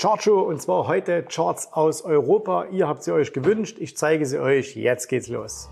Chartshow und zwar heute Charts aus Europa. Ihr habt sie euch gewünscht, ich zeige sie euch. Jetzt geht's los.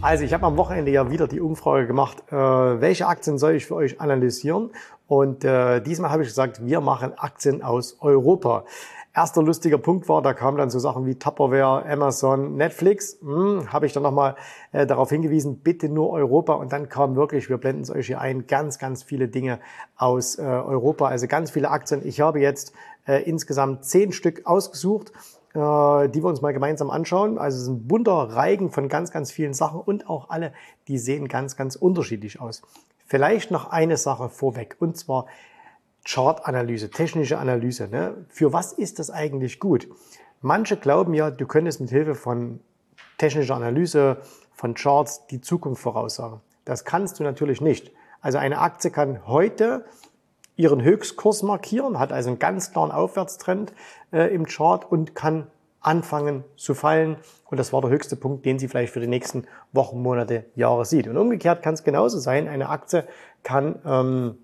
Also ich habe am Wochenende ja wieder die Umfrage gemacht, äh, welche Aktien soll ich für euch analysieren? Und äh, diesmal habe ich gesagt, wir machen Aktien aus Europa. Erster lustiger Punkt war, da kamen dann so Sachen wie Tupperware, Amazon, Netflix. Hm, habe ich dann nochmal äh, darauf hingewiesen, bitte nur Europa. Und dann kam wirklich, wir blenden es euch hier ein, ganz, ganz viele Dinge aus äh, Europa. Also ganz viele Aktien. Ich habe jetzt äh, insgesamt zehn Stück ausgesucht äh, die wir uns mal gemeinsam anschauen. Also es ist ein bunter Reigen von ganz, ganz vielen Sachen und auch alle, die sehen ganz, ganz unterschiedlich aus. Vielleicht noch eine Sache vorweg und zwar Chartanalyse, technische Analyse. Ne? Für was ist das eigentlich gut? Manche glauben ja, du könntest mit Hilfe von technischer Analyse, von Charts die Zukunft voraussagen. Das kannst du natürlich nicht. Also eine Aktie kann heute ihren Höchstkurs markieren, hat also einen ganz klaren Aufwärtstrend äh, im Chart und kann anfangen zu fallen. Und das war der höchste Punkt, den sie vielleicht für die nächsten Wochen, Monate, Jahre sieht. Und umgekehrt kann es genauso sein. Eine Aktie kann ähm,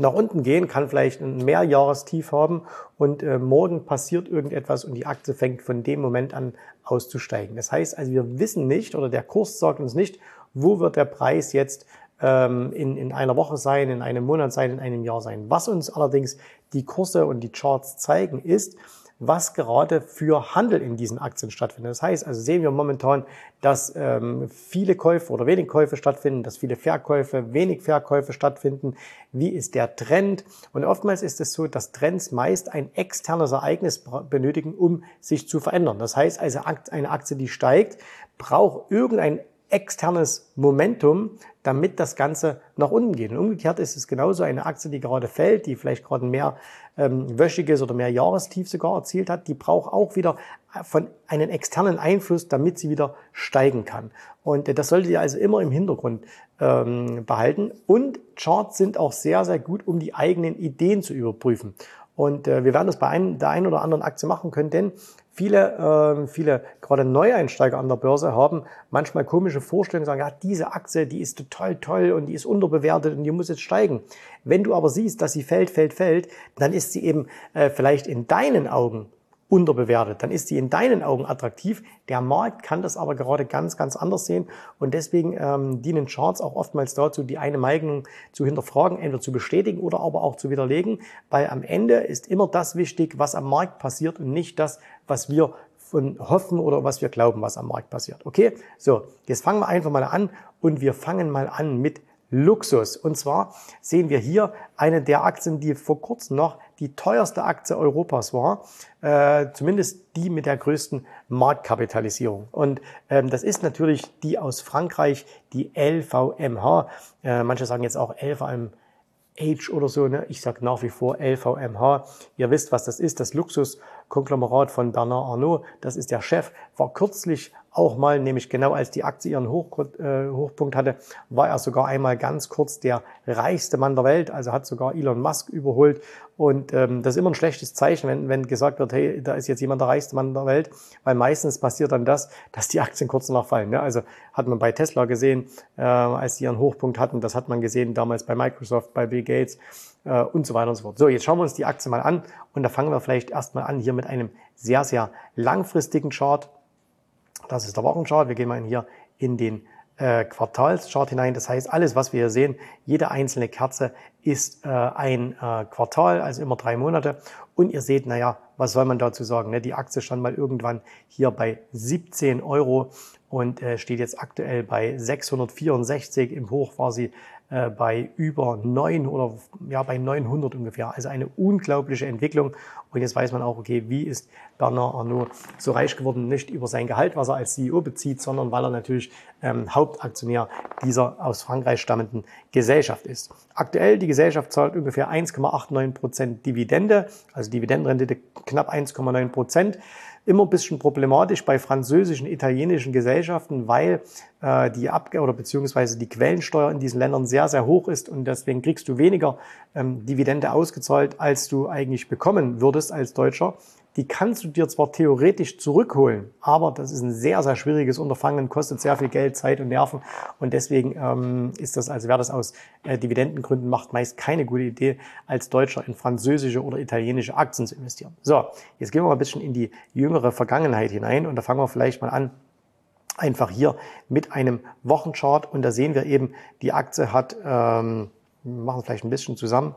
nach unten gehen, kann vielleicht ein Mehrjahrestief haben und äh, morgen passiert irgendetwas und die Aktie fängt von dem Moment an auszusteigen. Das heißt also, wir wissen nicht oder der Kurs sagt uns nicht, wo wird der Preis jetzt ähm, in, in einer Woche sein, in einem Monat sein, in einem Jahr sein. Was uns allerdings die Kurse und die Charts zeigen, ist, was gerade für Handel in diesen Aktien stattfindet. Das heißt, also sehen wir momentan, dass ähm, viele Käufe oder wenig Käufe stattfinden, dass viele Verkäufe, wenig Verkäufe stattfinden. Wie ist der Trend? Und oftmals ist es so, dass Trends meist ein externes Ereignis benötigen, um sich zu verändern. Das heißt, also eine Aktie, die steigt, braucht irgendein externes Momentum, damit das Ganze nach unten geht. Und umgekehrt ist es genauso eine Aktie, die gerade fällt, die vielleicht gerade ein mehr ähm, wöchiges oder mehr Jahrestief sogar erzielt hat, die braucht auch wieder von einem externen Einfluss, damit sie wieder steigen kann. Und äh, das solltet ihr also immer im Hintergrund ähm, behalten. Und Charts sind auch sehr, sehr gut, um die eigenen Ideen zu überprüfen. Und äh, wir werden das bei ein, der einen oder anderen Aktie machen können, denn viele, äh, viele gerade Neueinsteiger an der Börse haben manchmal komische Vorstellungen, sagen, ja, diese Aktie, die ist total toll und die ist unterbewertet und die muss jetzt steigen. Wenn du aber siehst, dass sie fällt, fällt, fällt, dann ist sie eben äh, vielleicht in deinen Augen unterbewertet, dann ist die in deinen Augen attraktiv. Der Markt kann das aber gerade ganz, ganz anders sehen und deswegen ähm, dienen Charts auch oftmals dazu, die eine Meinung zu hinterfragen, entweder zu bestätigen oder aber auch zu widerlegen, weil am Ende ist immer das wichtig, was am Markt passiert und nicht das, was wir von hoffen oder was wir glauben, was am Markt passiert. Okay? So, jetzt fangen wir einfach mal an und wir fangen mal an mit Luxus. Und zwar sehen wir hier eine der Aktien, die vor kurzem noch die teuerste Aktie Europas war, äh, zumindest die mit der größten Marktkapitalisierung. Und ähm, das ist natürlich die aus Frankreich, die LVMH. Äh, manche sagen jetzt auch LVMH. Oder so. Ne? Ich sage nach wie vor LVMH. Ihr wisst, was das ist, das Luxuskonglomerat von Bernard Arnault. Das ist der Chef. War kürzlich auch mal, nämlich genau als die Aktie ihren Hoch, äh, Hochpunkt hatte, war er sogar einmal ganz kurz der reichste Mann der Welt, also hat sogar Elon Musk überholt. Und ähm, das ist immer ein schlechtes Zeichen, wenn, wenn gesagt wird, hey, da ist jetzt jemand der reichste Mann der Welt, weil meistens passiert dann das, dass die Aktien kurz danach fallen. Ne? Also hat man bei Tesla gesehen, äh, als sie ihren Hochpunkt hatten, das hat man gesehen damals bei Microsoft, bei Bill Gates äh, und so weiter und so fort. So, jetzt schauen wir uns die Aktie mal an und da fangen wir vielleicht erstmal an hier mit einem sehr, sehr langfristigen Chart. Das ist der Wochenchart. Wir gehen mal hier in den äh, Quartalschart hinein. Das heißt, alles, was wir hier sehen, jede einzelne Kerze ist äh, ein äh, Quartal, also immer drei Monate. Und ihr seht, naja, was soll man dazu sagen? Ne? Die Aktie stand mal irgendwann hier bei 17 Euro und äh, steht jetzt aktuell bei 664. Im Hoch war sie bei über 9 oder ja bei 900 ungefähr. Also eine unglaubliche Entwicklung. Und jetzt weiß man auch, okay, wie ist Bernard Arnault so reich geworden? Nicht über sein Gehalt, was er als CEO bezieht, sondern weil er natürlich ähm, Hauptaktionär dieser aus Frankreich stammenden Gesellschaft ist. Aktuell die Gesellschaft zahlt ungefähr 1,89 Prozent Dividende, also Dividendenrendite knapp 1,9 Prozent immer ein bisschen problematisch bei französischen, italienischen Gesellschaften, weil äh, die Ab oder beziehungsweise die Quellensteuer in diesen Ländern sehr, sehr hoch ist und deswegen kriegst du weniger ähm, Dividende ausgezahlt, als du eigentlich bekommen würdest als Deutscher. Die kannst du dir zwar theoretisch zurückholen, aber das ist ein sehr, sehr schwieriges Unterfangen, kostet sehr viel Geld, Zeit und Nerven. Und deswegen ähm, ist das, also wer das aus äh, Dividendengründen macht, meist keine gute Idee, als Deutscher in französische oder italienische Aktien zu investieren. So, jetzt gehen wir mal ein bisschen in die jüngere Vergangenheit hinein und da fangen wir vielleicht mal an einfach hier mit einem Wochenchart und da sehen wir eben, die Aktie hat, ähm, wir machen vielleicht ein bisschen zusammen,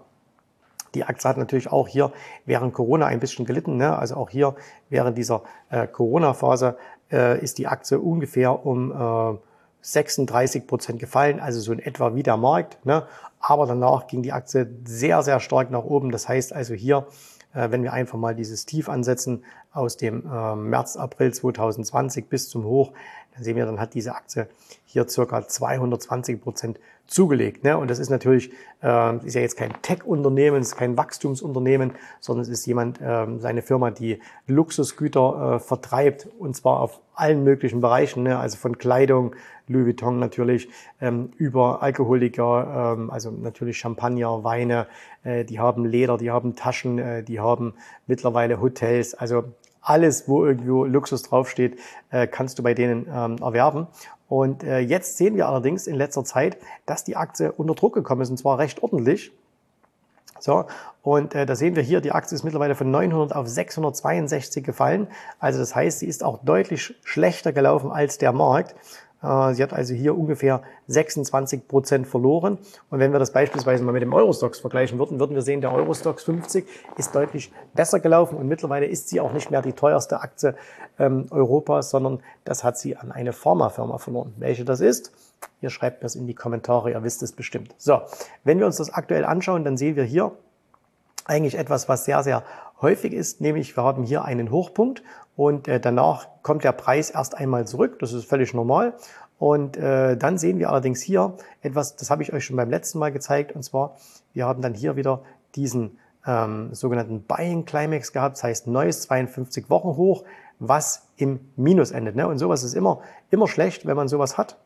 die Aktie hat natürlich auch hier während Corona ein bisschen gelitten. Ne? Also auch hier während dieser äh, Corona-Phase äh, ist die Aktie ungefähr um äh, 36 Prozent gefallen, also so in etwa wie der Markt. Ne? Aber danach ging die Aktie sehr, sehr stark nach oben. Das heißt also hier, äh, wenn wir einfach mal dieses Tief ansetzen aus dem äh, März, April 2020 bis zum Hoch, dann sehen wir, dann hat diese Aktie hier circa 220 Prozent zugelegt. Ne? Und das ist natürlich, äh, ist ja jetzt kein Tech-Unternehmen, ist kein Wachstumsunternehmen, sondern es ist jemand, äh, seine Firma, die Luxusgüter äh, vertreibt und zwar auf allen möglichen Bereichen, ne? also von Kleidung, Louis Vuitton natürlich, ähm, über Alkoholiker, ähm, also natürlich Champagner, Weine, äh, die haben Leder, die haben Taschen, äh, die haben mittlerweile Hotels, also alles, wo irgendwo Luxus draufsteht, äh, kannst du bei denen ähm, erwerben. Und äh, jetzt sehen wir allerdings in letzter Zeit, dass die Aktie unter Druck gekommen ist und zwar recht ordentlich. So, und äh, da sehen wir hier, die Aktie ist mittlerweile von 900 auf 662 gefallen. Also das heißt, sie ist auch deutlich schlechter gelaufen als der Markt. Äh, sie hat also hier ungefähr 26 Prozent verloren. Und wenn wir das beispielsweise mal mit dem Eurostox vergleichen würden, würden wir sehen, der Eurostox 50 ist deutlich besser gelaufen und mittlerweile ist sie auch nicht mehr die teuerste Aktie ähm, Europas, sondern das hat sie an eine Pharmafirma verloren. Welche das ist? Ihr schreibt das in die Kommentare, ihr wisst es bestimmt. So, wenn wir uns das aktuell anschauen, dann sehen wir hier eigentlich etwas, was sehr, sehr häufig ist, nämlich wir haben hier einen Hochpunkt und äh, danach kommt der Preis erst einmal zurück. Das ist völlig normal. Und äh, dann sehen wir allerdings hier etwas, das habe ich euch schon beim letzten Mal gezeigt, und zwar, wir haben dann hier wieder diesen ähm, sogenannten Buying Climax gehabt, das heißt neues 52 Wochen hoch, was im Minus endet. Ne? Und sowas ist immer, immer schlecht, wenn man sowas hat.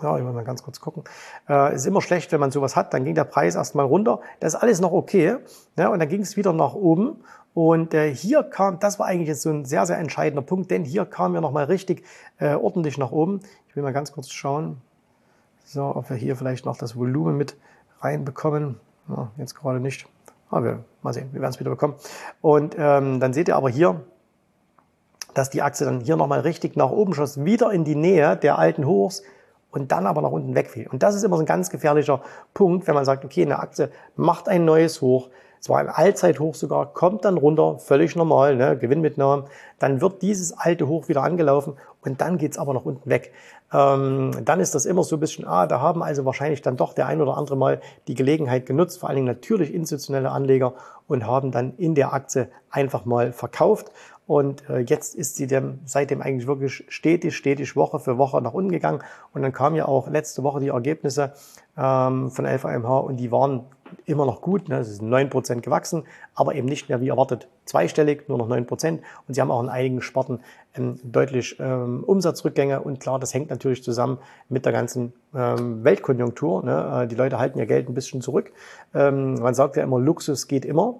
Ja, ich muss mal ganz kurz gucken. Äh, ist immer schlecht, wenn man sowas hat. Dann ging der Preis erstmal runter. Das ist alles noch okay. Ja, und dann ging es wieder nach oben. Und äh, hier kam, das war eigentlich jetzt so ein sehr, sehr entscheidender Punkt, denn hier kamen wir nochmal richtig äh, ordentlich nach oben. Ich will mal ganz kurz schauen, so, ob wir hier vielleicht noch das Volumen mit reinbekommen. Ja, jetzt gerade nicht. Aber wir, mal sehen, wir werden es wieder bekommen. Und ähm, dann seht ihr aber hier, dass die Achse dann hier nochmal richtig nach oben schoss, wieder in die Nähe der alten Hochs und dann aber nach unten wegfiel. Und das ist immer so ein ganz gefährlicher Punkt, wenn man sagt, okay, eine Aktie macht ein neues Hoch, es war ein Allzeithoch sogar, kommt dann runter, völlig normal, ne, Gewinnmitnahmen, dann wird dieses alte Hoch wieder angelaufen und dann geht's aber nach unten weg. Ähm, dann ist das immer so ein bisschen, ah, da haben also wahrscheinlich dann doch der ein oder andere mal die Gelegenheit genutzt, vor allen Dingen natürlich institutionelle Anleger und haben dann in der Aktie einfach mal verkauft. Und äh, jetzt ist sie dem, seitdem eigentlich wirklich stetig, stetig Woche für Woche nach unten gegangen. Und dann kamen ja auch letzte Woche die Ergebnisse ähm, von LVMH und die waren immer noch gut. Ne? Es ist 9% gewachsen, aber eben nicht mehr wie erwartet zweistellig, nur noch 9%. Und sie haben auch in einigen Sparten ähm, deutlich ähm, Umsatzrückgänge. Und klar, das hängt natürlich zusammen mit der ganzen ähm, Weltkonjunktur. Ne? Äh, die Leute halten ihr Geld ein bisschen zurück. Ähm, man sagt ja immer, Luxus geht immer.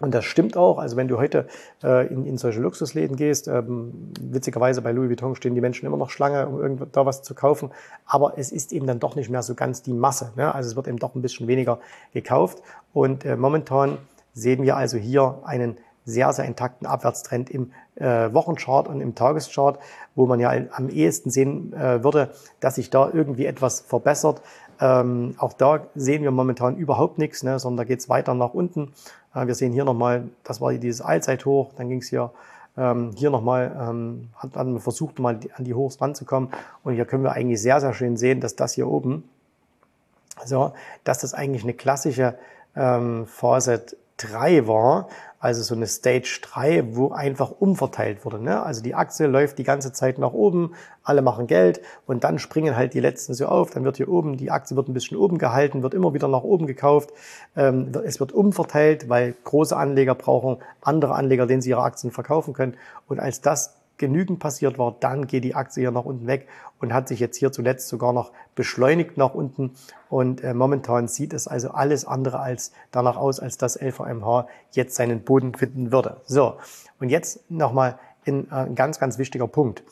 Und das stimmt auch. Also wenn du heute äh, in, in solche Luxusläden gehst, ähm, witzigerweise bei Louis Vuitton stehen die Menschen immer noch Schlange, um irgendwo da was zu kaufen. Aber es ist eben dann doch nicht mehr so ganz die Masse. Ne? Also es wird eben doch ein bisschen weniger gekauft. Und äh, momentan sehen wir also hier einen sehr, sehr intakten Abwärtstrend im äh, Wochenchart und im Tageschart, wo man ja am ehesten sehen äh, würde, dass sich da irgendwie etwas verbessert. Ähm, auch da sehen wir momentan überhaupt nichts, ne, sondern da geht es weiter nach unten. Äh, wir sehen hier nochmal, das war dieses Allzeithoch, dann ging es hier ähm, hier nochmal, ähm, hat man versucht, mal an die Hochs ranzukommen. Und hier können wir eigentlich sehr, sehr schön sehen, dass das hier oben, so, dass das eigentlich eine klassische ähm, Phase 3 war, also so eine Stage 3, wo einfach umverteilt wurde. Ne? Also die Aktie läuft die ganze Zeit nach oben, alle machen Geld und dann springen halt die letzten so auf, dann wird hier oben, die Aktie wird ein bisschen oben gehalten, wird immer wieder nach oben gekauft, ähm, es wird umverteilt, weil große Anleger brauchen andere Anleger, denen sie ihre Aktien verkaufen können und als das genügend passiert war, dann geht die Aktie hier nach unten weg und hat sich jetzt hier zuletzt sogar noch beschleunigt nach unten. Und äh, momentan sieht es also alles andere als danach aus, als dass LVMH jetzt seinen Boden finden würde. So, und jetzt nochmal ein äh, ganz, ganz wichtiger Punkt.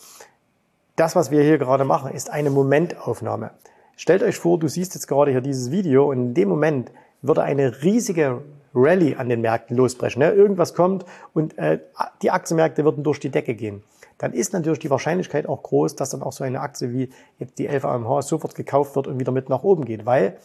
Das, was wir hier gerade machen, ist eine Momentaufnahme. Stellt euch vor, du siehst jetzt gerade hier dieses Video und in dem Moment würde eine riesige Rallye an den Märkten losbrechen. Ne? Irgendwas kommt und äh, die Aktienmärkte würden durch die Decke gehen. Dann ist natürlich die Wahrscheinlichkeit auch groß, dass dann auch so eine Aktie wie jetzt die LVMH sofort gekauft wird und wieder mit nach oben geht, weil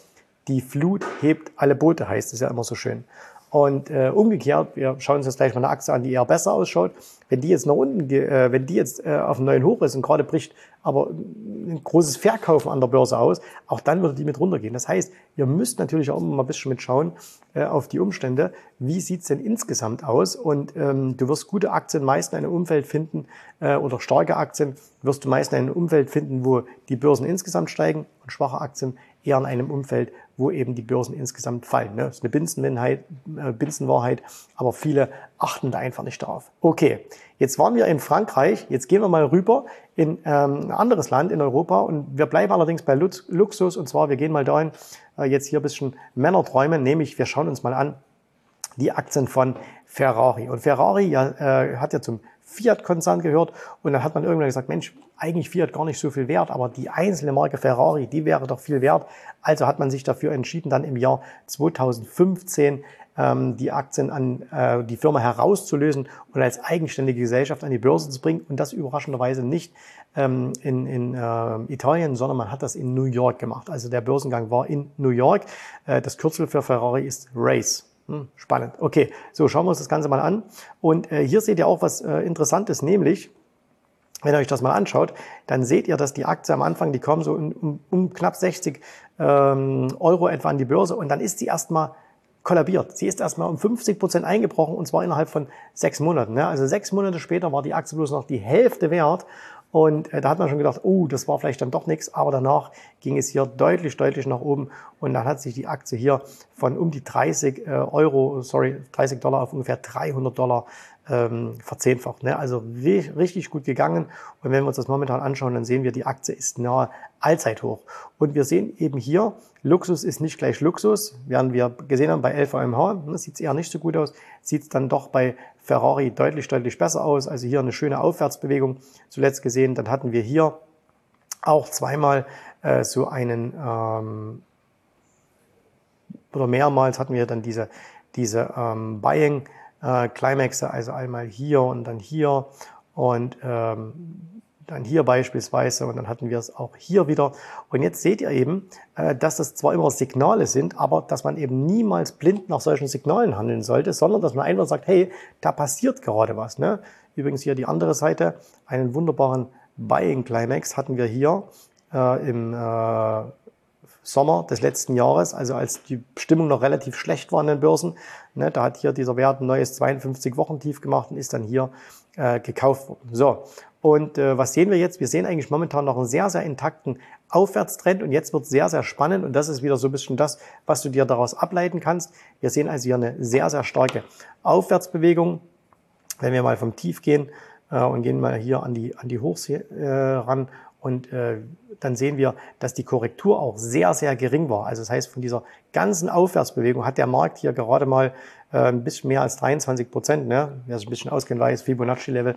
die Flut hebt alle Boote, heißt es ja immer so schön. Und äh, umgekehrt, wir schauen uns jetzt gleich mal eine Aktie an, die eher besser ausschaut. Wenn die jetzt nach unten, äh, wenn die jetzt äh, auf einem neuen Hoch ist und gerade bricht aber ein großes Verkaufen an der Börse aus, auch dann würde die mit runtergehen. Das heißt, ihr müsst natürlich auch immer mal ein bisschen mitschauen äh, auf die Umstände. Wie sieht's denn insgesamt aus? Und ähm, du wirst gute Aktien meist in einem Umfeld finden äh, oder starke Aktien wirst du meist in einem Umfeld finden, wo die Börsen insgesamt steigen und schwache Aktien eher in einem Umfeld, wo eben die Börsen insgesamt fallen. Ne? Das ist eine Binsenwahrheit, äh, Binsenwahrheit, aber viele achten da einfach nicht darauf. Okay, jetzt waren wir in Frankreich, jetzt gehen wir mal rüber in ähm, ein anderes Land in Europa. Und wir bleiben allerdings bei Luxus. Und zwar, wir gehen mal dahin, äh, jetzt hier ein bisschen Männerträume, nämlich wir schauen uns mal an die Aktien von Ferrari. Und Ferrari ja, äh, hat ja zum Fiat-Konzern gehört. Und dann hat man irgendwann gesagt, Mensch, eigentlich Fiat gar nicht so viel wert, aber die einzelne Marke Ferrari, die wäre doch viel wert. Also hat man sich dafür entschieden, dann im Jahr 2015 ähm, die Aktien an äh, die Firma herauszulösen und als eigenständige Gesellschaft an die Börse zu bringen. Und das überraschenderweise nicht ähm, in, in äh, Italien, sondern man hat das in New York gemacht. Also der Börsengang war in New York. Äh, das Kürzel für Ferrari ist Race. Hm, spannend. Okay, so schauen wir uns das Ganze mal an. Und äh, hier seht ihr auch was äh, Interessantes, nämlich, wenn ihr euch das mal anschaut, dann seht ihr, dass die Aktie am Anfang, die kommen so um, um knapp 60 ähm, Euro etwa an die Börse und dann ist sie erstmal kollabiert. Sie ist erstmal um 50 Prozent eingebrochen und zwar innerhalb von sechs Monaten. Ne? Also sechs Monate später war die Aktie bloß noch die Hälfte wert und äh, da hat man schon gedacht, oh, das war vielleicht dann doch nichts, aber danach ging es hier deutlich, deutlich nach oben und dann hat sich die Aktie hier von um die 30 äh, Euro, sorry, 30 Dollar auf ungefähr 300 Dollar ähm, verzehnfacht. Ne? Also richtig gut gegangen. Und wenn wir uns das momentan anschauen, dann sehen wir, die Aktie ist nahe Allzeithoch. Und wir sehen eben hier, Luxus ist nicht gleich Luxus. Während wir gesehen haben bei LVMH, ne, sieht es eher nicht so gut aus, sieht es dann doch bei Ferrari deutlich, deutlich besser aus. Also hier eine schöne Aufwärtsbewegung zuletzt gesehen. Dann hatten wir hier auch zweimal äh, so einen ähm, oder mehrmals hatten wir dann diese, diese ähm, Buying äh, Climaxe, also einmal hier und dann hier und ähm, dann hier beispielsweise und dann hatten wir es auch hier wieder. Und jetzt seht ihr eben, äh, dass das zwar immer Signale sind, aber dass man eben niemals blind nach solchen Signalen handeln sollte, sondern dass man einfach sagt, hey, da passiert gerade was. Ne? Übrigens hier die andere Seite, einen wunderbaren Buying Climax hatten wir hier äh, im äh, Sommer des letzten Jahres, also als die Stimmung noch relativ schlecht war an den Börsen. Ne, da hat hier dieser Wert ein neues 52 Wochen tief gemacht und ist dann hier äh, gekauft worden. So, und äh, was sehen wir jetzt? Wir sehen eigentlich momentan noch einen sehr, sehr intakten Aufwärtstrend und jetzt wird sehr, sehr spannend und das ist wieder so ein bisschen das, was du dir daraus ableiten kannst. Wir sehen also hier eine sehr, sehr starke Aufwärtsbewegung. Wenn wir mal vom Tief gehen äh, und gehen mal hier an die, an die Hochs äh, ran und äh, dann sehen wir, dass die Korrektur auch sehr, sehr gering war. Also das heißt, von dieser ganzen Aufwärtsbewegung hat der Markt hier gerade mal äh, ein bisschen mehr als 23 Prozent, ne? wer sich ein bisschen auskennt, weiß, Fibonacci-Level,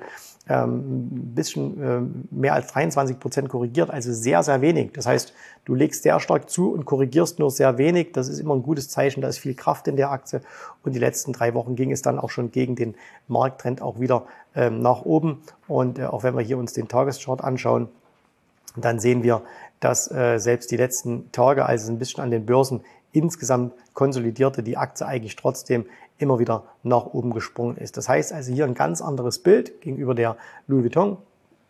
ähm, ein bisschen äh, mehr als 23 Prozent korrigiert, also sehr, sehr wenig. Das heißt, du legst sehr stark zu und korrigierst nur sehr wenig. Das ist immer ein gutes Zeichen, da ist viel Kraft in der Aktie. Und die letzten drei Wochen ging es dann auch schon gegen den Markttrend auch wieder ähm, nach oben. Und äh, auch wenn wir hier uns den Tageschart anschauen, dann sehen wir, dass äh, selbst die letzten Tage, als es ein bisschen an den Börsen insgesamt konsolidierte, die Aktie eigentlich trotzdem immer wieder nach oben gesprungen ist. Das heißt also hier ein ganz anderes Bild gegenüber der Louis Vuitton.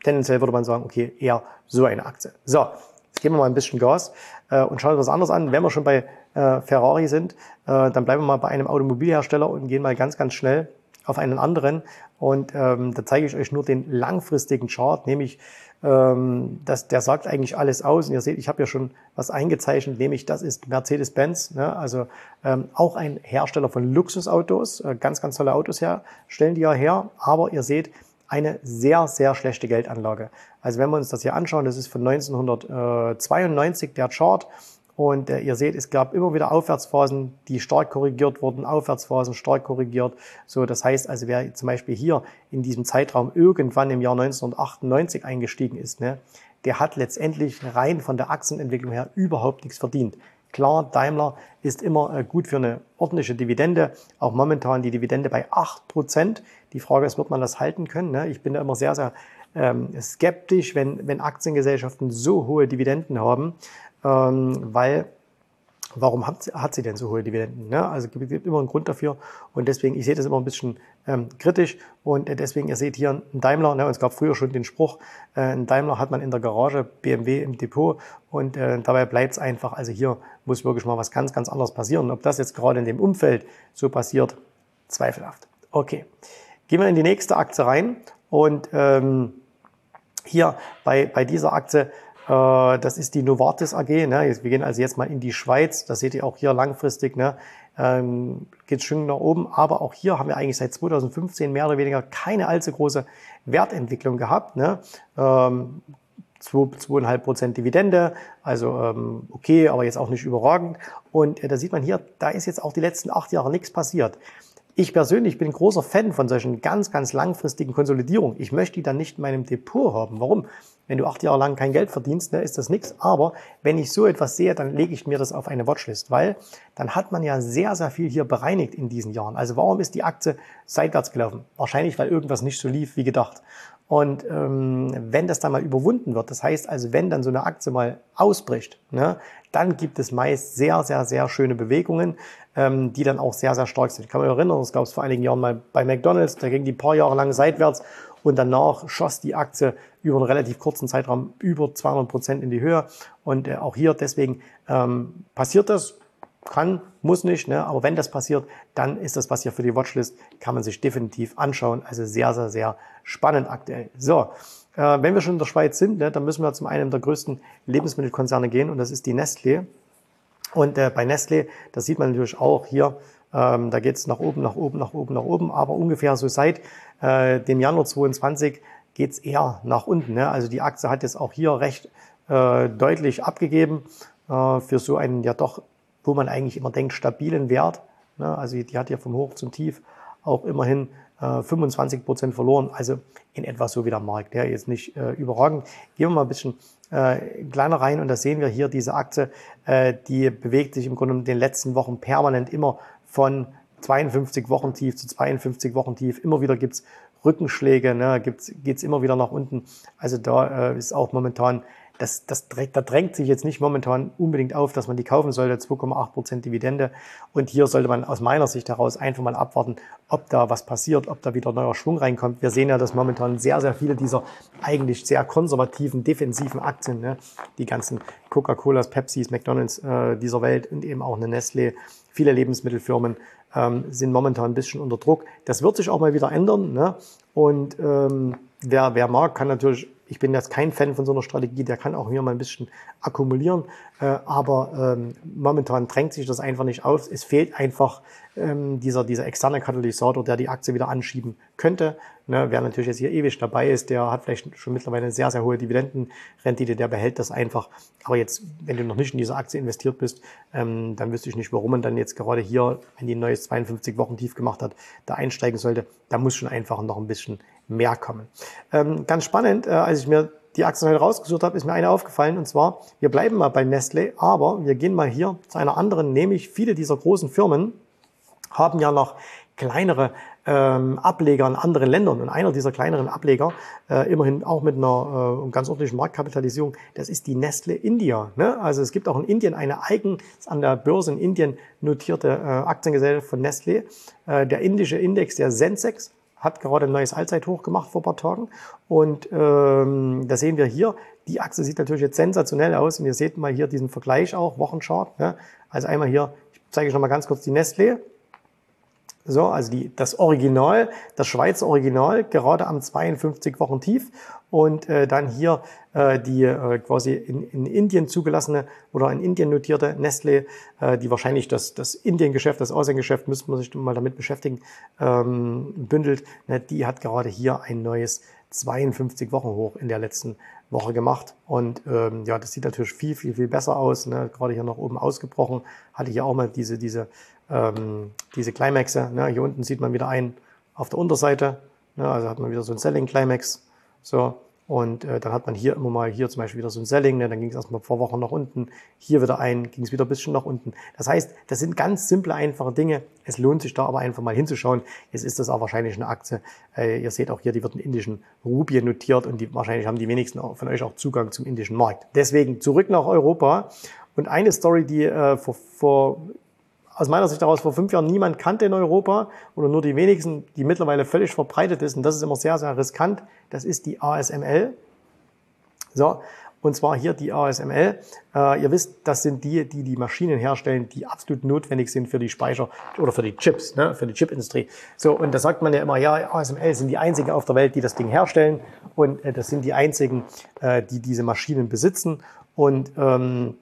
Tendenziell würde man sagen, okay, eher so eine Aktie. So, jetzt geben wir mal ein bisschen Gas äh, und schauen uns was anderes an. Wenn wir schon bei äh, Ferrari sind, äh, dann bleiben wir mal bei einem Automobilhersteller und gehen mal ganz, ganz schnell auf einen anderen. Und ähm, da zeige ich euch nur den langfristigen Chart, nämlich ähm, das, der sagt eigentlich alles aus. Und ihr seht, ich habe ja schon was eingezeichnet, nämlich das ist Mercedes-Benz, ne? also ähm, auch ein Hersteller von Luxusautos, äh, ganz, ganz tolle Autos her, stellen die ja her. Aber ihr seht, eine sehr, sehr schlechte Geldanlage. Also wenn wir uns das hier anschauen, das ist von 1992 der Chart und äh, ihr seht, es gab immer wieder Aufwärtsphasen, die stark korrigiert wurden, Aufwärtsphasen stark korrigiert. So, das heißt also, wer zum Beispiel hier in diesem Zeitraum irgendwann im Jahr 1998 eingestiegen ist, ne, der hat letztendlich rein von der Aktienentwicklung her überhaupt nichts verdient. Klar, Daimler ist immer äh, gut für eine ordentliche Dividende. Auch momentan die Dividende bei 8%. Die Frage ist, wird man das halten können? Ne? Ich bin da immer sehr, sehr ähm, skeptisch, wenn, wenn Aktiengesellschaften so hohe Dividenden haben ähm, weil warum hat, hat sie denn so hohe Dividenden? Ne? Also es gibt immer einen Grund dafür und deswegen, ich sehe das immer ein bisschen ähm, kritisch und deswegen, ihr seht hier einen Daimler, ne, und es gab früher schon den Spruch, äh, ein Daimler hat man in der Garage, BMW im Depot und äh, dabei bleibt es einfach, also hier muss wirklich mal was ganz, ganz anderes passieren. Ob das jetzt gerade in dem Umfeld so passiert, zweifelhaft. Okay, gehen wir in die nächste Aktie rein und ähm, hier bei, bei dieser Aktie äh, das ist die Novartis AG. Ne? Wir gehen also jetzt mal in die Schweiz. Das seht ihr auch hier langfristig. Ne? Ähm, geht schön nach oben. Aber auch hier haben wir eigentlich seit 2015 mehr oder weniger keine allzu große Wertentwicklung gehabt. Ne? Ähm, 2,5 Prozent Dividende, also ähm, okay, aber jetzt auch nicht überragend. Und äh, da sieht man hier, da ist jetzt auch die letzten acht Jahre nichts passiert. Ich persönlich bin großer Fan von solchen ganz, ganz langfristigen Konsolidierungen. Ich möchte die dann nicht in meinem Depot haben. Warum? Wenn du acht Jahre lang kein Geld verdienst, ne, ist das nichts. Aber wenn ich so etwas sehe, dann lege ich mir das auf eine Watchlist, weil dann hat man ja sehr, sehr viel hier bereinigt in diesen Jahren. Also warum ist die Aktie seitwärts gelaufen? Wahrscheinlich, weil irgendwas nicht so lief wie gedacht. Und ähm, wenn das dann mal überwunden wird, das heißt also, wenn dann so eine Aktie mal ausbricht, ne, dann gibt es meist sehr, sehr, sehr schöne Bewegungen, ähm, die dann auch sehr, sehr stark sind. Ich kann mich erinnern, das gab es vor einigen Jahren mal bei McDonalds, da ging die paar Jahre lang seitwärts und danach schoss die Aktie über einen relativ kurzen Zeitraum über 200 Prozent in die Höhe. Und äh, auch hier deswegen ähm, passiert das, kann, muss nicht, ne? aber wenn das passiert, dann ist das was hier für die Watchlist, kann man sich definitiv anschauen. Also sehr, sehr, sehr spannend aktuell. So, äh, wenn wir schon in der Schweiz sind, ne, dann müssen wir zum einen der größten Lebensmittelkonzerne gehen und das ist die Nestlé. Und äh, bei Nestlé, das sieht man natürlich auch hier, ähm, da geht es nach oben, nach oben, nach oben, nach oben, aber ungefähr so seit äh, dem Januar 22 geht es eher nach unten. Ne? Also die Aktie hat jetzt auch hier recht äh, deutlich abgegeben äh, für so einen ja doch wo man eigentlich immer denkt, stabilen Wert. Ne? Also die hat ja vom Hoch zum Tief auch immerhin 25 Prozent verloren. Also in etwa so wie der Markt. Der jetzt nicht äh, überragend. Gehen wir mal ein bisschen äh, kleiner rein und da sehen wir hier diese Aktie, äh, die bewegt sich im Grunde in den letzten Wochen permanent immer von 52 Wochen tief zu 52 Wochen tief. Immer wieder gibt's Rückenschläge, ne, geht es immer wieder nach unten. Also da äh, ist auch momentan das, das, da drängt sich jetzt nicht momentan unbedingt auf, dass man die kaufen sollte, 2,8 Prozent Dividende. Und hier sollte man aus meiner Sicht heraus einfach mal abwarten, ob da was passiert, ob da wieder neuer Schwung reinkommt. Wir sehen ja, dass momentan sehr, sehr viele dieser eigentlich sehr konservativen, defensiven Aktien, ne, die ganzen Coca-Colas, Pepsis, McDonalds äh, dieser Welt und eben auch eine Nestle, viele Lebensmittelfirmen ähm, sind momentan ein bisschen unter Druck. Das wird sich auch mal wieder ändern. Ne? Und ähm, wer, wer mag, kann natürlich ich bin jetzt kein Fan von so einer Strategie, der kann auch hier mal ein bisschen akkumulieren, äh, aber ähm, momentan drängt sich das einfach nicht auf. Es fehlt einfach ähm, dieser, dieser externe Katalysator, der die Aktie wieder anschieben könnte. Ne, wer natürlich jetzt hier ewig dabei ist, der hat vielleicht schon mittlerweile eine sehr, sehr hohe Dividendenrendite, der behält das einfach. Aber jetzt, wenn du noch nicht in diese Aktie investiert bist, ähm, dann wüsste ich nicht, warum man dann jetzt gerade hier, wenn die ein neues 52 Wochen tief gemacht hat, da einsteigen sollte. Da muss schon einfach noch ein bisschen mehr kommen. Ähm, ganz spannend, äh, als ich mir die Aktien heute rausgesucht habe, ist mir eine aufgefallen und zwar, wir bleiben mal bei Nestle, aber wir gehen mal hier zu einer anderen, nämlich viele dieser großen Firmen haben ja noch kleinere ähm, Ableger in anderen Ländern. Und einer dieser kleineren Ableger, äh, immerhin auch mit einer äh, ganz ordentlichen Marktkapitalisierung, das ist die Nestle India. Ne? Also es gibt auch in Indien eine eigens an der Börse in Indien notierte äh, Aktiengesellschaft von Nestle. Äh, der indische Index, der Sensex, hat gerade ein neues Allzeithoch gemacht vor ein paar Tagen. Und ähm, da sehen wir hier, die Achse sieht natürlich jetzt sensationell aus. Und ihr seht mal hier diesen Vergleich auch, Wochenchart. Ne? Also einmal hier, ich zeige euch nochmal ganz kurz die Nestle. So, also die, das Original, das Schweizer Original, gerade am 52 Wochen tief und äh, dann hier äh, die äh, quasi in, in Indien zugelassene oder in Indien notierte Nestle, äh, die wahrscheinlich das, das Indien-Geschäft, das Asien-Geschäft, müsste man sich mal damit beschäftigen, ähm, bündelt. Ne, die hat gerade hier ein neues 52 Wochen hoch in der letzten Woche gemacht. Und ähm, ja, das sieht natürlich viel, viel, viel besser aus. Ne? Gerade hier nach oben ausgebrochen. Hatte ich ja auch mal diese, diese ähm, diese Climaxe. Ne? Hier unten sieht man wieder ein auf der Unterseite. Ne? Also hat man wieder so ein Selling Climax. So. Und äh, dann hat man hier immer mal hier zum Beispiel wieder so ein Selling, ne? dann ging es erstmal vor Wochen nach unten, hier wieder ein, ging es wieder ein bisschen nach unten. Das heißt, das sind ganz simple, einfache Dinge. Es lohnt sich da aber einfach mal hinzuschauen. Jetzt ist das auch wahrscheinlich eine Aktie. Äh, ihr seht auch hier, die wird in indischen Rupien notiert und die, wahrscheinlich haben die wenigsten von euch auch Zugang zum indischen Markt. Deswegen zurück nach Europa. Und eine Story, die äh, vor, vor aus meiner Sicht daraus vor fünf Jahren niemand kannte in Europa oder nur die wenigsten, die mittlerweile völlig verbreitet ist. Und das ist immer sehr, sehr riskant. Das ist die ASML. So. Und zwar hier die ASML. Äh, ihr wisst, das sind die, die die Maschinen herstellen, die absolut notwendig sind für die Speicher oder für die Chips, ne, für die Chipindustrie. So, und da sagt man ja immer, ja, ASML sind die einzigen auf der Welt, die das Ding herstellen. Und äh, das sind die einzigen, äh, die diese Maschinen besitzen. Und ähm,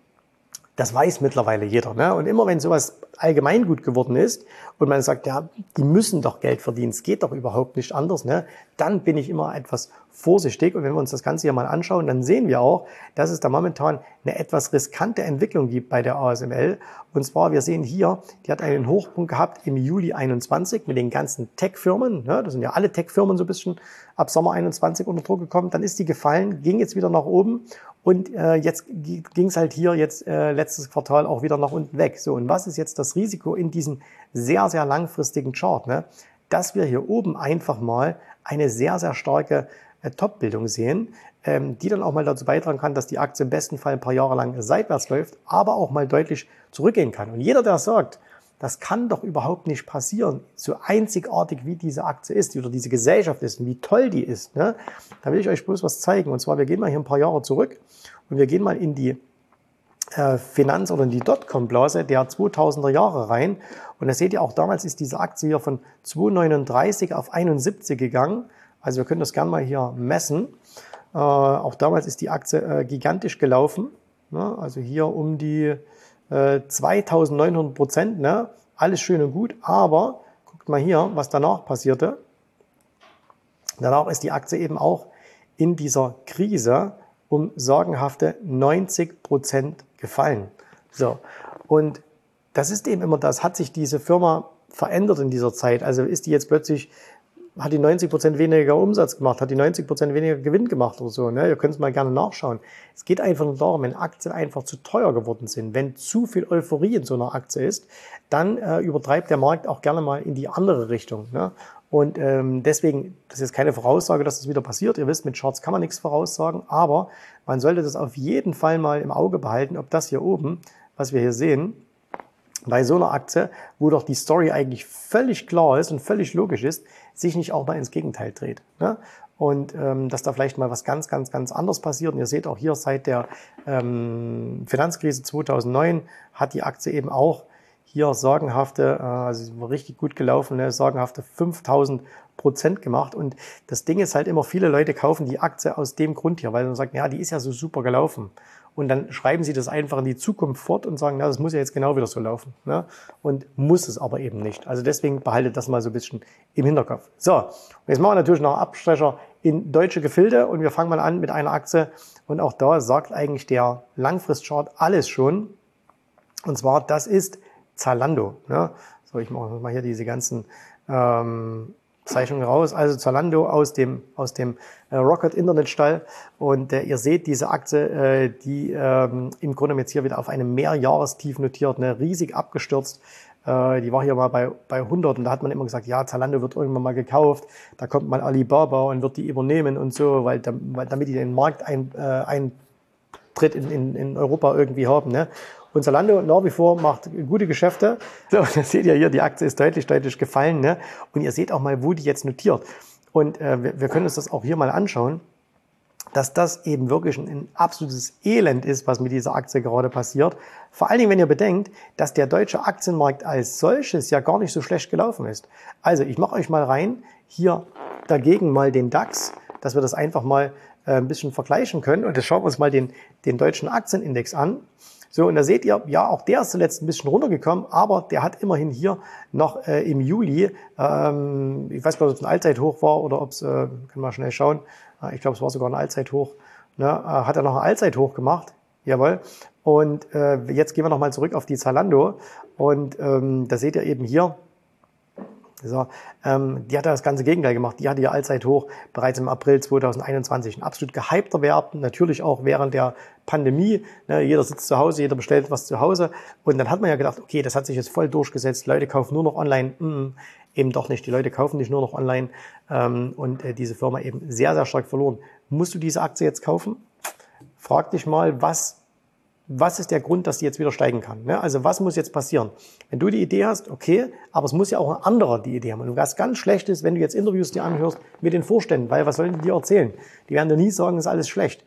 das weiß mittlerweile jeder. Ne? Und immer wenn sowas allgemeingut geworden ist und man sagt, ja, die müssen doch Geld verdienen, es geht doch überhaupt nicht anders, ne? dann bin ich immer etwas vorsichtig. Und wenn wir uns das Ganze hier mal anschauen, dann sehen wir auch, dass es da momentan eine etwas riskante Entwicklung gibt bei der ASML. Und zwar, wir sehen hier, die hat einen Hochpunkt gehabt im Juli 21 mit den ganzen Tech-Firmen. Ne? Das sind ja alle Tech-Firmen so ein bisschen ab Sommer 21 unter Druck gekommen. Dann ist die gefallen, ging jetzt wieder nach oben und äh, jetzt ging es halt hier jetzt äh, letztes Quartal auch wieder nach unten weg. So, und was ist jetzt das Risiko in diesem sehr, sehr langfristigen Chart? Ne? Dass wir hier oben einfach mal eine sehr, sehr starke äh, Top-Bildung sehen, ähm, die dann auch mal dazu beitragen kann, dass die Aktie im besten Fall ein paar Jahre lang seitwärts läuft, aber auch mal deutlich zurückgehen kann. Und jeder, der sagt, das kann doch überhaupt nicht passieren. So einzigartig wie diese Aktie ist oder diese Gesellschaft ist und wie toll die ist. Ne? Da will ich euch bloß was zeigen. Und zwar, wir gehen mal hier ein paar Jahre zurück und wir gehen mal in die äh, Finanz- oder in die Dotcom-Blase der 2000er Jahre rein. Und da seht ihr auch, damals ist diese Aktie hier von 2,39 auf 71 gegangen. Also wir können das gerne mal hier messen. Äh, auch damals ist die Aktie äh, gigantisch gelaufen. Ne? Also hier um die 2900 äh, Prozent, ne? alles schön und gut, aber guckt mal hier, was danach passierte. Danach ist die Aktie eben auch in dieser Krise um sagenhafte 90 Prozent gefallen. So. Und das ist eben immer das, hat sich diese Firma verändert in dieser Zeit? Also ist die jetzt plötzlich hat die 90 Prozent weniger Umsatz gemacht, hat die 90 Prozent weniger Gewinn gemacht oder so. Ne? Ihr könnt es mal gerne nachschauen. Es geht einfach nur darum, wenn Aktien einfach zu teuer geworden sind, wenn zu viel Euphorie in so einer Aktie ist, dann äh, übertreibt der Markt auch gerne mal in die andere Richtung. Ne? Und ähm, deswegen, das ist keine Voraussage, dass das wieder passiert. Ihr wisst, mit Charts kann man nichts voraussagen, aber man sollte das auf jeden Fall mal im Auge behalten, ob das hier oben, was wir hier sehen, bei so einer Aktie, wo doch die Story eigentlich völlig klar ist und völlig logisch ist, sich nicht auch mal ins Gegenteil dreht. Ne? Und ähm, dass da vielleicht mal was ganz, ganz, ganz anderes passiert. Und ihr seht auch hier seit der ähm, Finanzkrise 2009 hat die Aktie eben auch hier sagenhafte, äh, also richtig gut gelaufen, ne, sagenhafte 5000 Prozent gemacht. Und das Ding ist halt immer, viele Leute kaufen die Aktie aus dem Grund hier, weil man sagt, ja, die ist ja so super gelaufen und dann schreiben sie das einfach in die Zukunft fort und sagen, na, das muss ja jetzt genau wieder so laufen. Ne? Und muss es aber eben nicht. Also deswegen behaltet das mal so ein bisschen im Hinterkopf. So, und jetzt machen wir natürlich noch Abstrecher in deutsche Gefilde und wir fangen mal an mit einer Aktie. Und auch da sagt eigentlich der Langfristchart alles schon. Und zwar, das ist Zalando. Ne? So, ich mache mal hier diese ganzen ähm, Zeichnung raus. Also Zalando aus dem, aus dem äh, Rocket Internetstall. Und äh, ihr seht diese Aktie, äh, die ähm, im Grunde jetzt hier wieder auf einem Mehrjahrestief notiert, ne, riesig abgestürzt. Äh, die war hier mal bei, bei 100 und da hat man immer gesagt, ja, Zalando wird irgendwann mal gekauft, da kommt mal Alibaba und wird die übernehmen und so, weil, weil damit die den Markt ein, äh, Eintritt in, in, in Europa irgendwie haben. Ne? Und Zalando nach wie vor macht gute Geschäfte. So, das seht ihr hier, die Aktie ist deutlich, deutlich gefallen. Ne? Und ihr seht auch mal, wo die jetzt notiert. Und äh, wir, wir können uns das auch hier mal anschauen. dass das eben wirklich ein, absolutes Elend ist, was mit dieser Aktie gerade passiert. Vor allen Dingen, wenn ihr bedenkt, dass der deutsche Aktienmarkt als solches ja gar nicht so schlecht gelaufen ist. Also ich mache euch mal rein, hier dagegen mal den DAX, dass wir das einfach mal äh, ein bisschen vergleichen können. Und jetzt schauen wir uns mal den, den deutschen Aktienindex an. So, und da seht ihr, ja, auch der ist zuletzt ein bisschen runtergekommen, aber der hat immerhin hier noch äh, im Juli, ähm, ich weiß nicht, ob es ein Allzeithoch war oder ob es, äh, können wir schnell schauen, äh, ich glaube, es war sogar ein Allzeithoch, ne, äh, hat er noch ein Allzeithoch gemacht, jawohl. Und äh, jetzt gehen wir nochmal zurück auf die Zalando. Und ähm, da seht ihr eben hier, so, ähm, die hat das ganze Gegenteil gemacht. Die hatte ihr Allzeithoch bereits im April 2021. Ein absolut gehypter Wert, natürlich auch während der Pandemie. Ne, jeder sitzt zu Hause, jeder bestellt was zu Hause. Und dann hat man ja gedacht, okay, das hat sich jetzt voll durchgesetzt. Leute kaufen nur noch online. Mm, eben doch nicht. Die Leute kaufen nicht nur noch online. Ähm, und äh, diese Firma eben sehr, sehr stark verloren. Musst du diese Aktie jetzt kaufen? Frag dich mal, was was ist der Grund, dass die jetzt wieder steigen kann? Ne? Also was muss jetzt passieren? Wenn du die Idee hast, okay, aber es muss ja auch ein anderer die Idee haben. Und was ganz schlecht ist, wenn du jetzt Interviews dir anhörst mit den Vorständen, weil was sollen die dir erzählen? Die werden dir nie sagen, ist alles schlecht.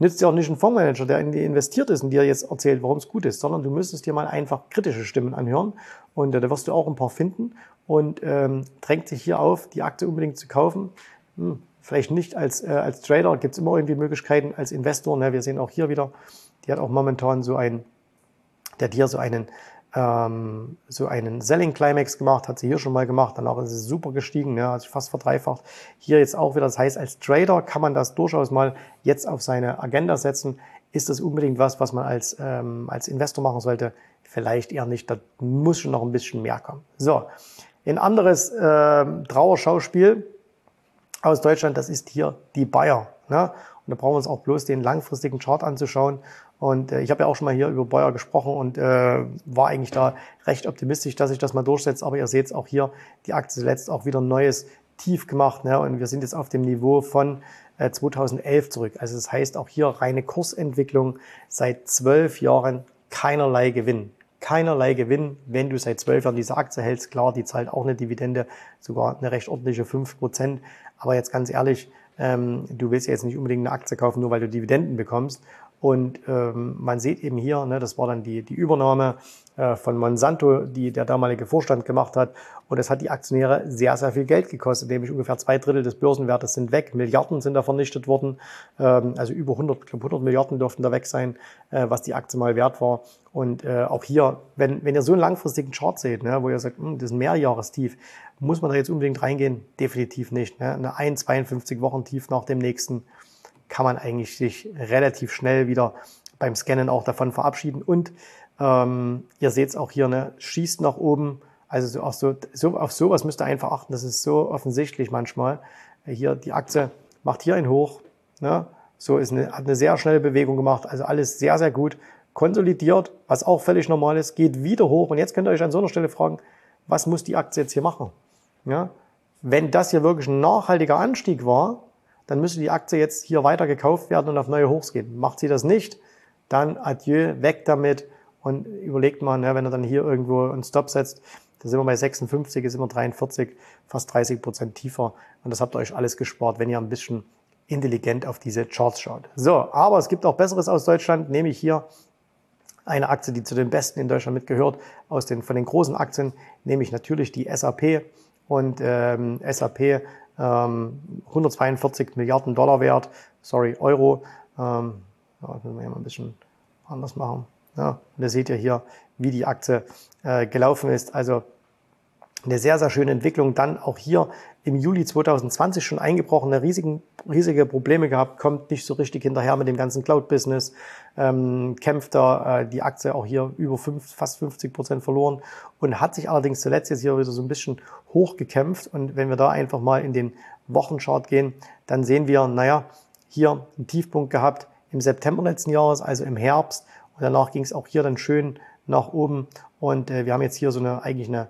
Nützt dir auch nicht ein Fondsmanager, der in die investiert ist und dir jetzt erzählt, warum es gut ist, sondern du müsstest dir mal einfach kritische Stimmen anhören und äh, da wirst du auch ein paar finden und ähm, drängt sich hier auf, die Aktie unbedingt zu kaufen. Hm, vielleicht nicht als, äh, als Trader, gibt es immer irgendwie Möglichkeiten, als Investor. Ne? Wir sehen auch hier wieder, die hat auch momentan so ein, der hat hier so einen, ähm, so einen Selling Climax gemacht, hat sie hier schon mal gemacht, danach ist sie super gestiegen, ne, also fast verdreifacht. Hier jetzt auch wieder, das heißt, als Trader kann man das durchaus mal jetzt auf seine Agenda setzen. Ist das unbedingt was, was man als, ähm, als Investor machen sollte? Vielleicht eher nicht, da muss schon noch ein bisschen mehr kommen. So, ein anderes äh, Trauerschauspiel aus Deutschland, das ist hier die Bayer. Ne? Und da brauchen wir uns auch bloß den langfristigen Chart anzuschauen. Und äh, ich habe ja auch schon mal hier über Bayer gesprochen und äh, war eigentlich da recht optimistisch, dass sich das mal durchsetzt. Aber ihr seht auch hier, die Aktie zuletzt auch wieder ein neues Tief gemacht. Ne? Und wir sind jetzt auf dem Niveau von äh, 2011 zurück. Also das heißt auch hier reine Kursentwicklung seit zwölf Jahren keinerlei Gewinn. Keinerlei Gewinn, wenn du seit zwölf Jahren diese Aktie hältst. Klar, die zahlt auch eine Dividende, sogar eine recht ordentliche fünf Prozent. Aber jetzt ganz ehrlich, ähm, du willst ja jetzt nicht unbedingt eine Aktie kaufen, nur weil du Dividenden bekommst. Und ähm, man sieht eben hier, ne, das war dann die, die Übernahme äh, von Monsanto, die der damalige Vorstand gemacht hat. Und es hat die Aktionäre sehr, sehr viel Geld gekostet, nämlich ungefähr zwei Drittel des Börsenwertes sind weg. Milliarden sind da vernichtet worden. Ähm, also über 100, 100 Milliarden dürften da weg sein, äh, was die Aktie mal wert war. Und äh, auch hier, wenn, wenn ihr so einen langfristigen Chart seht, ne, wo ihr sagt, hm, das ist ein Mehrjahrestief, muss man da jetzt unbedingt reingehen? Definitiv nicht. Ne? Eine 1, 52 Wochen Tief nach dem nächsten kann man eigentlich sich relativ schnell wieder beim Scannen auch davon verabschieden. Und ähm, ihr seht es auch hier, ne, schießt nach oben. Also so, auch so, so, auf sowas müsst ihr einfach achten. Das ist so offensichtlich manchmal. Hier die Aktie macht hier ein Hoch. Ne? So ist eine, hat eine sehr schnelle Bewegung gemacht. Also alles sehr, sehr gut. Konsolidiert, was auch völlig normal ist, geht wieder hoch. Und jetzt könnt ihr euch an so einer Stelle fragen, was muss die Aktie jetzt hier machen? Ja? Wenn das hier wirklich ein nachhaltiger Anstieg war, dann müsste die Aktie jetzt hier weiter gekauft werden und auf neue Hochs gehen. Macht sie das nicht, dann adieu, weg damit und überlegt mal, ne, wenn er dann hier irgendwo einen Stop setzt, da sind wir bei 56, ist immer 43, fast 30 Prozent tiefer und das habt ihr euch alles gespart, wenn ihr ein bisschen intelligent auf diese Charts schaut. So, aber es gibt auch Besseres aus Deutschland, nämlich hier eine Aktie, die zu den besten in Deutschland mitgehört, aus den, von den großen Aktien, nämlich natürlich die SAP. Und ähm, SAP 142 ähm, Milliarden Dollar wert, sorry, Euro. Ähm, ja, das müssen wir hier mal ein bisschen anders machen. Ja, und da seht ihr hier, wie die Aktie äh, gelaufen ist. Also eine sehr, sehr schöne Entwicklung. Dann auch hier im Juli 2020 schon eingebrochene, riesigen, riesige Probleme gehabt, kommt nicht so richtig hinterher mit dem ganzen Cloud-Business, ähm, kämpft da äh, die Aktie auch hier über fünf, fast 50 Prozent verloren und hat sich allerdings zuletzt jetzt hier wieder so ein bisschen hochgekämpft. Und wenn wir da einfach mal in den Wochenchart gehen, dann sehen wir, naja, hier einen Tiefpunkt gehabt im September letzten Jahres, also im Herbst. Und danach ging es auch hier dann schön nach oben. Und äh, wir haben jetzt hier so eine eigentlich eine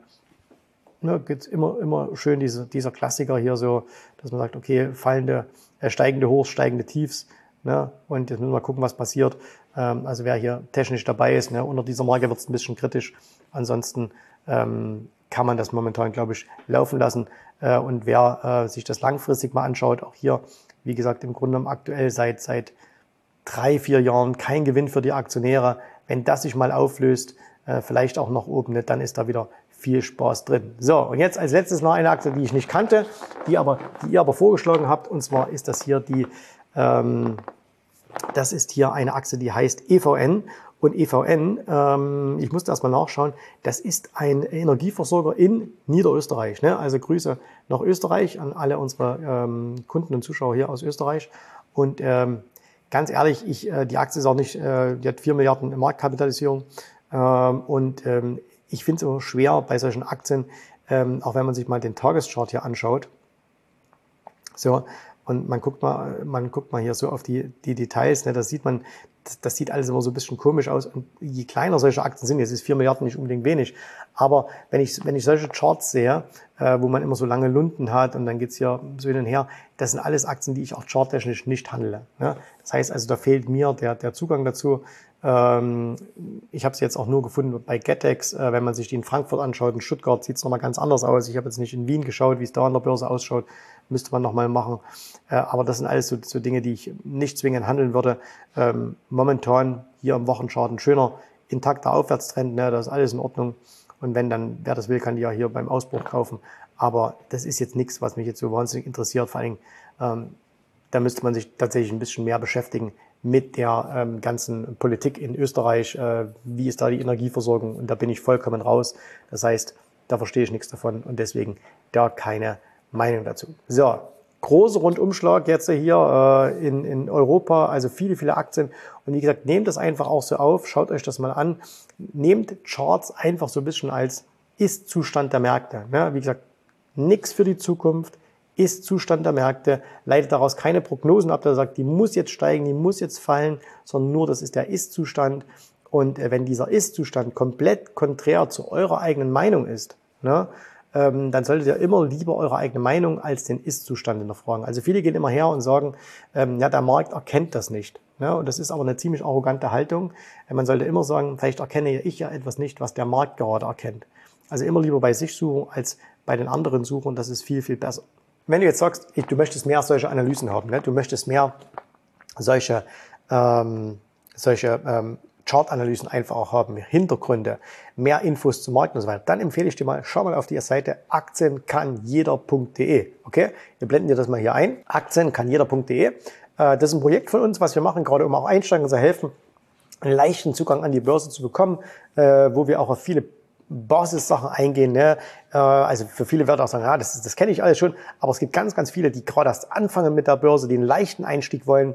ne, gibt's immer, immer schön diese, dieser Klassiker hier so, dass man sagt, okay, fallende, äh, steigende Hochs, steigende Tiefs. Ne, und jetzt müssen wir mal gucken, was passiert. Ähm, also wer hier technisch dabei ist, ne, unter dieser Marke wird es ein bisschen kritisch. Ansonsten ähm, kann man das momentan, glaube ich, laufen lassen. Äh, und wer äh, sich das langfristig mal anschaut, auch hier Wie gesagt, im Grunde genommen aktuell seit, seit drei, vier Jahren kein Gewinn für die Aktionäre. Wenn das sich mal auflöst, äh, vielleicht auch noch oben, dann ist da wieder viel Spaß drin. So, und jetzt als letztes noch eine Aktie, die ich nicht kannte, die, aber, die ihr aber vorgeschlagen habt. Und zwar ist das hier die, ähm, das ist hier eine Aktie, die heißt EVN. Und EVN, ähm, ich musste erstmal nachschauen, das ist ein Energieversorger in Niederösterreich. Ne? Also Grüße nach Österreich an alle unsere ähm, Kunden und Zuschauer hier aus Österreich. Und ähm, ganz ehrlich, ich, äh, die Aktie ist auch nicht, äh, die hat 4 Milliarden Marktkapitalisierung. Ähm, und ähm, ich finde es immer schwer bei solchen Aktien, ähm, auch wenn man sich mal den Tageschart hier anschaut. So, und man guckt mal, man guckt mal hier so auf die, die Details, ne, da sieht man, das, das sieht alles immer so ein bisschen komisch aus. Und je kleiner solche Aktien sind, jetzt ist 4 Milliarden nicht unbedingt wenig, aber wenn ich, wenn ich solche Charts sehe, äh, wo man immer so lange Lunden hat und dann geht's hier so hin und her, das sind alles Aktien, die ich auch charttechnisch nicht handle. Ne? Das heißt also, da fehlt mir der, der Zugang dazu. Ähm, ich habe es jetzt auch nur gefunden bei Getex. Äh, wenn man sich die in Frankfurt anschaut, in Stuttgart sieht es nochmal ganz anders aus. Ich habe jetzt nicht in Wien geschaut, wie es da an der Börse ausschaut. Müsste man nochmal machen. Äh, aber das sind alles so, so, Dinge, die ich nicht zwingend handeln würde. Ähm, momentan hier im Wochenchart ein schöner, intakter Aufwärtstrend. Ne? Da ist alles in Ordnung. Und wenn dann, wer das will, kann die ja hier beim Ausbruch kaufen. Aber das ist jetzt nichts, was mich jetzt so wahnsinnig interessiert. Vor allen Dingen, ähm, da müsste man sich tatsächlich ein bisschen mehr beschäftigen mit der ähm, ganzen Politik in Österreich. Äh, wie ist da die Energieversorgung? Und da bin ich vollkommen raus. Das heißt, da verstehe ich nichts davon und deswegen da keine Meinung dazu. So, großer Rundumschlag jetzt hier äh, in, in Europa, also viele, viele Aktien. Und wie gesagt, nehmt das einfach auch so auf, schaut euch das mal an. Nehmt Charts einfach so ein bisschen als Ist-Zustand der Märkte. Ne? Wie gesagt, nichts für die Zukunft, ist Zustand der Märkte, leitet daraus keine Prognosen ab, der sagt, die muss jetzt steigen, die muss jetzt fallen, sondern nur, das ist der Ist-Zustand. Und äh, wenn dieser Ist-Zustand komplett konträr zu eurer eigenen Meinung ist, ne, ähm, dann solltet ihr immer lieber eure eigene Meinung als den Ist-Zustand hinterfragen. Also viele gehen immer her und sagen, ähm, ja, der Markt erkennt das nicht. Ne? Und das ist aber eine ziemlich arrogante Haltung. Äh, man sollte immer sagen, vielleicht erkenne ich ja etwas nicht, was der Markt gerade erkennt. Also immer lieber bei sich suchen als bei den anderen suchen. Das ist viel, viel besser wenn du jetzt sagst, du möchtest mehr solche Analysen haben, ne? du möchtest mehr solche, ähm, solche ähm, Chart-Analysen einfach auch haben, Hintergründe, mehr Infos zum Markt und so weiter, dann empfehle ich dir mal, schau mal auf die Seite aktienkannjeder.de. Okay? Wir blenden dir das mal hier ein. Aktienkannjeder.de. Äh, das ist ein Projekt von uns, was wir machen, gerade um auch Einsteigern zu helfen, einen leichten Zugang an die Börse zu bekommen, äh, wo wir auch auf viele Basis-Sachen eingehen. Ne? Äh, also für viele werden auch sagen, ja, das, das kenne ich alles schon, aber es gibt ganz, ganz viele, die gerade erst anfangen mit der Börse, die einen leichten Einstieg wollen,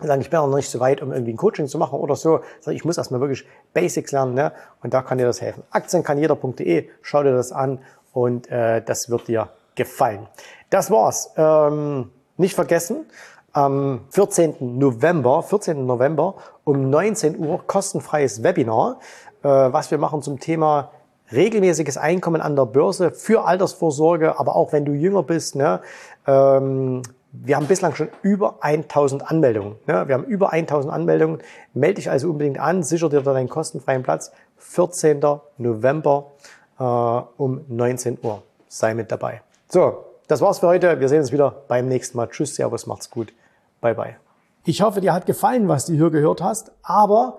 sagen, ich bin noch nicht so weit, um irgendwie ein Coaching zu machen oder so. Sagen, ich muss erstmal wirklich Basics lernen ne? und da kann dir das helfen. Aktienkannjeder.de, schau dir das an und äh, das wird dir gefallen. Das war's. Ähm, nicht vergessen, am 14. November, 14. November um 19 Uhr kostenfreies Webinar. Äh, was wir machen zum Thema regelmäßiges Einkommen an der Börse für Altersvorsorge, aber auch wenn du jünger bist. Ne? Ähm, wir haben bislang schon über 1000 Anmeldungen. Ne? Wir haben über 1000 Anmeldungen. Melde dich also unbedingt an, sicher dir deinen kostenfreien Platz. 14. November äh, um 19 Uhr. Sei mit dabei. So, das war's für heute. Wir sehen uns wieder beim nächsten Mal. Tschüss, Servus, macht's gut. Bye, bye. Ich hoffe, dir hat gefallen, was du hier gehört hast, aber